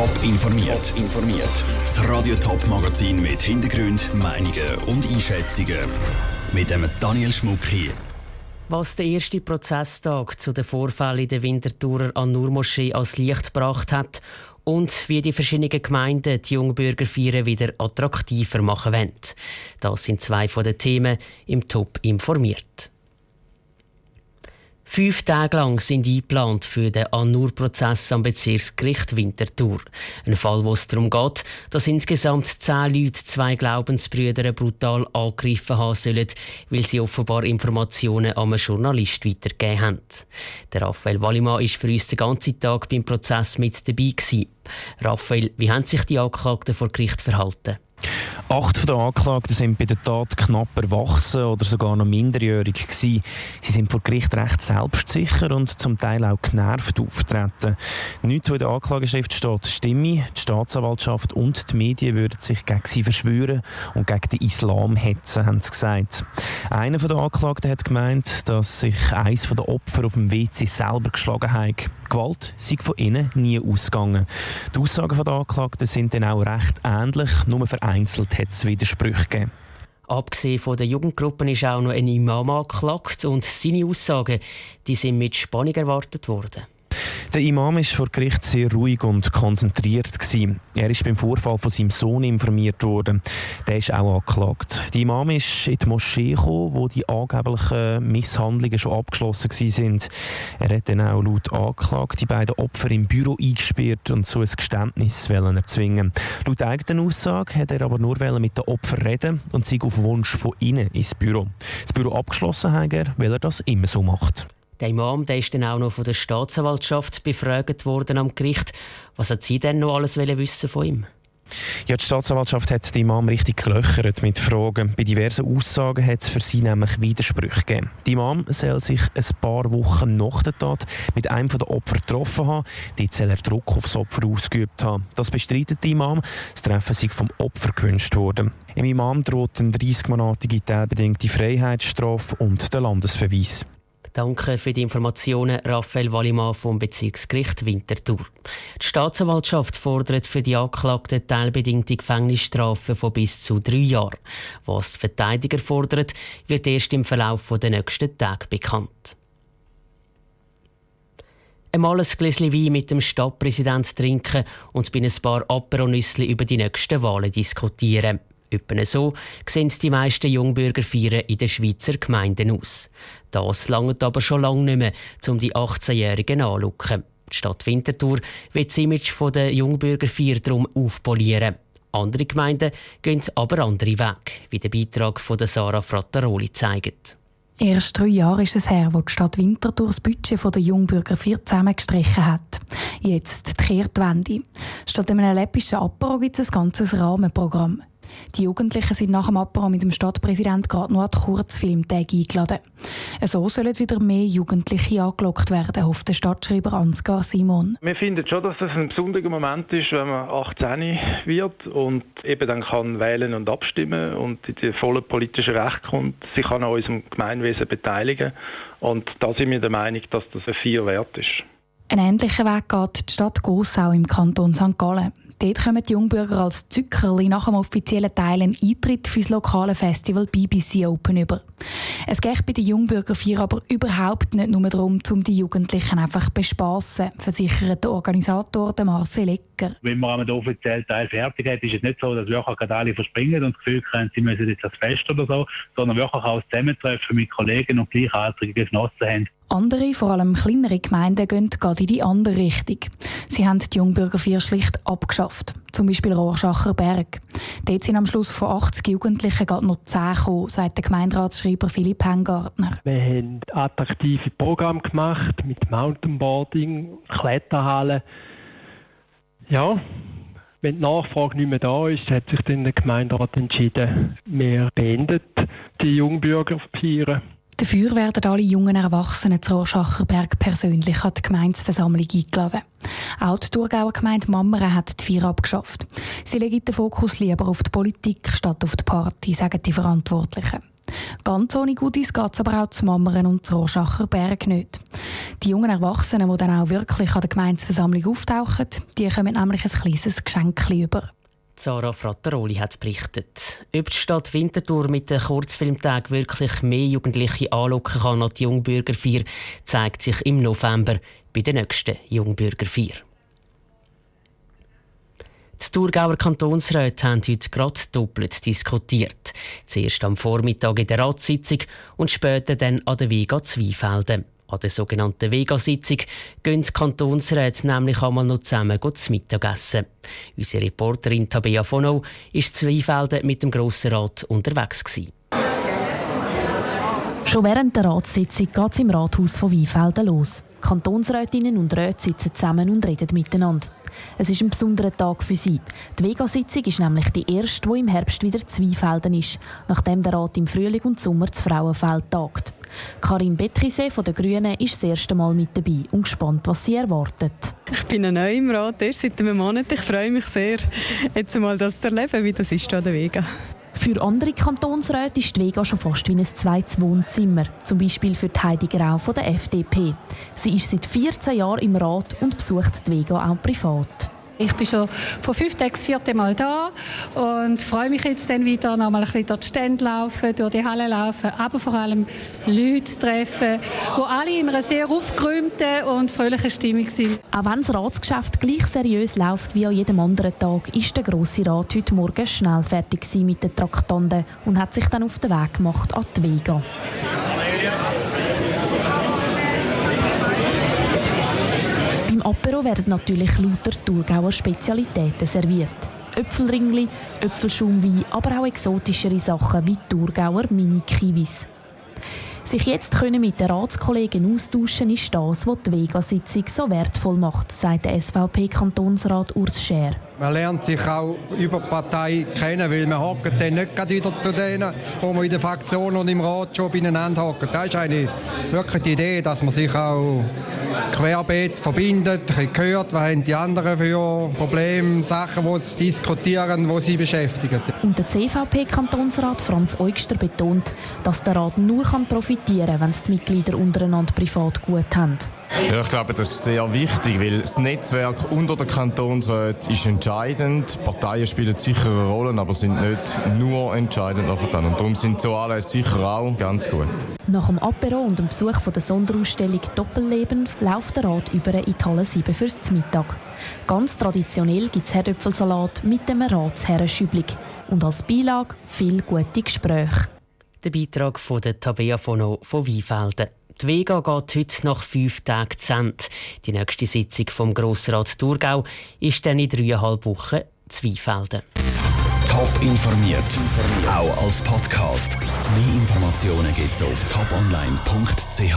Top informiert. informiert. Das Radio Top Magazin mit Hintergrund, Meinungen und Einschätzungen mit dem Daniel Schmuck hier. Was der erste Prozesstag zu den Vorfällen der Winterthurer An-Nur-Moschee als Licht gebracht hat und wie die verschiedenen Gemeinden die Jungbürgerfeiern wieder attraktiver machen wollen. Das sind zwei von den Themen im Top informiert. Fünf Tage lang sind eingeplant für den Annur-Prozess am Bezirksgericht Winterthur. Ein Fall, wo es darum geht, dass insgesamt zehn Leute zwei Glaubensbrüder brutal angegriffen haben sollen, weil sie offenbar Informationen an einen Journalist weitergegeben haben. Der Raphael Wallimann war für uns den ganzen Tag beim Prozess mit dabei. Raphael, wie haben sich die Anklagten vor Gericht verhalten? Acht der Anklagten sind bei der Tat knapp erwachsen oder sogar noch minderjährig gewesen. Sie sind vor Gericht recht selbstsicher und zum Teil auch genervt auftreten. Nichts, was in der Anklageschrift steht, stimme. Die Staatsanwaltschaft und die Medien würden sich gegen sie verschwören und gegen den Islam hetzen, haben sie gesagt. Einer der Anklagten hat gemeint, dass sich eines der Opfer auf dem WC selber geschlagen hat. Gewalt sei von innen nie ausgegangen. Die Aussagen der Anklagten sind dann auch recht ähnlich, nur vereinzelt hat es Widersprüche gegeben. Abgesehen von den Jugendgruppen ist auch noch ein Imam angeklagt und seine Aussagen die sind mit Spannung erwartet worden. Der Imam war vor Gericht sehr ruhig und konzentriert. Gewesen. Er ist beim Vorfall von seinem Sohn informiert worden. Der ist auch angeklagt. Der Imam ist in die Moschee gekommen, wo die angeblichen Misshandlungen schon abgeschlossen waren. Er hat dann auch laut angeklagt die beiden Opfer im Büro eingesperrt und so ein Geständnis erzwingen. Laut eigener Aussage hat er aber nur mit den Opfern reden und sich auf Wunsch von ihnen ins Büro. Das Büro abgeschlossen hat er, weil er das immer so macht. Der Imam der ist dann auch noch von der Staatsanwaltschaft befragt worden am Gericht. Was hat sie denn noch alles wissen von ihm? Ja, die Staatsanwaltschaft hat den Imam richtig gelöchert mit Fragen. Bei diversen Aussagen hat es für sie nämlich Widersprüche gegeben. Die Imam soll sich ein paar Wochen nach der Tat mit einem der Opfer getroffen haben. Dort soll er Druck aufs Opfer ausgeübt haben. Das bestreitet der Imam. Das Treffen sei vom Opfer gewünscht worden. Im Imam droht eine 30-monatige teilbedingte Freiheitsstrafe und der Landesverweis. Danke für die Informationen, Raphael Wallimann vom Bezirksgericht Winterthur. Die Staatsanwaltschaft fordert für die Anklagten teilbedingte Gefängnisstrafen von bis zu drei Jahren. Was die Verteidiger fordert, wird erst im Verlauf der nächsten Tage bekannt. Einmal ein Gläschen Wein mit dem Stadtpräsident trinken und bei ein paar Aperonüssli über die nächsten Wahlen diskutieren. Etwa so sehen die meisten Jungbürgerfeiern in den Schweizer Gemeinden aus. Das langt aber schon lange nicht mehr, um die 18-Jährigen anzulocken. Die Stadt Winterthur will das Image der Jungbürgerfeier darum aufpolieren. Andere Gemeinden gehen aber andere Wege, wie der Beitrag von Sarah Frattaroli zeigt. Erst drei Jahre ist es her, wo die Stadt Winterthur das Budget der Jungbürger 4 zusammengestrichen hat. Jetzt die Kehrtwende. Statt einem läppischen Apero gibt es ein ganzes Rahmenprogramm. Die Jugendlichen sind nach dem Apero mit dem Stadtpräsident gerade noch an die Kurzfilmtage eingeladen. So sollen wieder mehr Jugendliche angelockt werden, hofft der Stadtschreiber Ansgar Simon. Wir finden schon, dass das ein besonderer Moment ist, wenn man 18 wird und eben dann kann wählen und abstimmen und in die volle politische Recht kommt, sich an unserem Gemeinwesen beteiligen. Und da sind wir der Meinung, dass das ein Vier wert ist. Ein ähnlicher Weg geht die Stadt Gossau im Kanton St. Gallen. Dort kommen die Jungbürger als Zückerli nach dem offiziellen Teil einen Eintritt für das lokale Festival BBC Open über. Es geht bei den Jungbürger 4 aber überhaupt nicht nur darum, um die Jugendlichen einfach zu bespassen, versichert der Organisator Marcel Ecker. Wenn man den offiziellen Teil fertig hat, ist es nicht so, dass wirklich alle verspringen und das Gefühl haben, sie müssen jetzt das Fest oder so, sondern wirklich auch das Zusammentreffen mit Kollegen und gleichaltrigen Genossen haben. Andere, vor allem kleinere Gemeinden, gehen gerade in die andere Richtung. Sie haben die Jungbürger 4 schlicht abgeschafft. Zum Beispiel Rorschacher Berg. Dort sind am Schluss von 80 Jugendlichen gerade noch 10 gekommen, sagt der Gemeinderatsschreiber Philipp Hengartner. Wir haben attraktive Programme gemacht mit Mountainboarding, Kletterhallen. Ja, wenn die Nachfrage nicht mehr da ist, hat sich dann der Gemeinderat entschieden, wir beendet die Jungbürger feiern. Dafür werden alle jungen Erwachsenen zu Rorschacherberg persönlich an die Gemeinsversammlung eingeladen. Auch die Thurgauer Gemeinde Mammeren hat die Feier abgeschafft. Sie legen den Fokus lieber auf die Politik statt auf die Party, sagen die Verantwortlichen. Ganz ohne Gutes geht es aber auch zu Mammern und zu Rorschacher Berg nicht. Die jungen Erwachsenen, die dann auch wirklich an der Gemeinsversammlung auftauchen, die kommen nämlich ein kleines Geschenk über. Sarah Frattaroli hat berichtet. Ob die Stadt Winterthur mit den Kurzfilmtagen wirklich mehr Jugendliche anlocken kann als die Jungbürgerfeier, zeigt sich im November bei der nächsten Jungbürgerfeier. Die Thurgauer Kantonsräte haben heute gerade doppelt diskutiert. Zuerst am Vormittag in der Ratssitzung und später dann an der Vega Zweifelden. An der sogenannten Vega-Sitzung gehen die Kantonsräte nämlich einmal noch zusammen zu Mittagessen. Unsere Reporterin Tabea Fono war Zweifelden mit dem Grossen Rat unterwegs. Gewesen. Schon während der Ratssitzung geht es im Rathaus von Weinfelden los. Kantonsrätinnen und Räte sitzen zusammen und reden miteinander. Es ist ein besonderer Tag für sie. Die Vega-Sitzung ist nämlich die erste, die im Herbst wieder Zweifelden ist, nachdem der Rat im Frühling und Sommer zu Frauenfeld tagt. Karin Betrise von den Grünen ist das erste Mal mit dabei und gespannt, was sie erwartet. Ich bin neu im Rat, erst seit einem Monat. Ich freue mich sehr, jetzt mal das zu erleben, wie das ist an der Vega. Für andere Kantonsräte ist die Vega schon fast wie ein zweites Wohnzimmer. Zum Beispiel für Heidi Grau von der FDP. Sie ist seit 14 Jahren im Rat und besucht die Vega auch privat. Ich bin schon vor fünf Tagen das vierte Mal da und freue mich jetzt dann wieder, noch mal ein bisschen durch die Stände laufen, durch die Halle laufen, aber vor allem Leute treffen, die alle in einer sehr aufgeräumten und fröhlichen Stimmung sind. Auch wenn das Ratsgeschäft gleich seriös läuft wie an jedem anderen Tag, ist der Grosse Rat heute Morgen schnell fertig mit den Traktanten und hat sich dann auf den Weg gemacht an die Vega. Apero werden natürlich lauter Thurgauer Spezialitäten serviert. Äpfelringli, Äpfelschaumwein, aber auch exotischere Sachen wie Thurgauer Mini-Kiwis. Sich jetzt können mit den Ratskollegen austauschen, ist das, was die Vega-Sitzung so wertvoll macht, sagt der SVP-Kantonsrat Urs Scher. Man lernt sich auch über die Partei kennen, weil man hockt dann nicht wieder zu denen, wo man in der Fraktion und im Rat schon beieinander hockt. Das ist eigentlich wirklich die Idee, dass man sich auch querbeet verbindet, hört, was haben die anderen für Probleme, Sachen, die sie diskutieren, die sie beschäftigen. Und der CVP-Kantonsrat Franz Eugster betont, dass der Rat nur profitieren kann, wenn es die Mitglieder untereinander privat gut haben. Ja, ich glaube, das ist sehr wichtig, weil das Netzwerk unter den Kantonsräten ist entscheidend. Parteien spielen sicher eine Rolle, aber sind nicht nur entscheidend nachher Und darum sind so alle sicher auch ganz gut. Nach dem Apero und dem Besuch von der Sonderausstellung Doppelleben läuft der Rat über in die Halle 7 fürs Mittag. Ganz traditionell gibt es Herdöpfelsalat mit dem Ratsherrenschüblig. Und als Beilage viel gute Gespräche. Der Beitrag von der Tabea Fono von Weinfelden. Die Vega geht heute nach fünf Tagen zu Ende. Die nächste Sitzung vom Grossrat Thurgau ist dann in dreieinhalb Wochen Zweifelden. Top informiert, auch als Podcast. Mehr Informationen gibt es auf toponline.ch.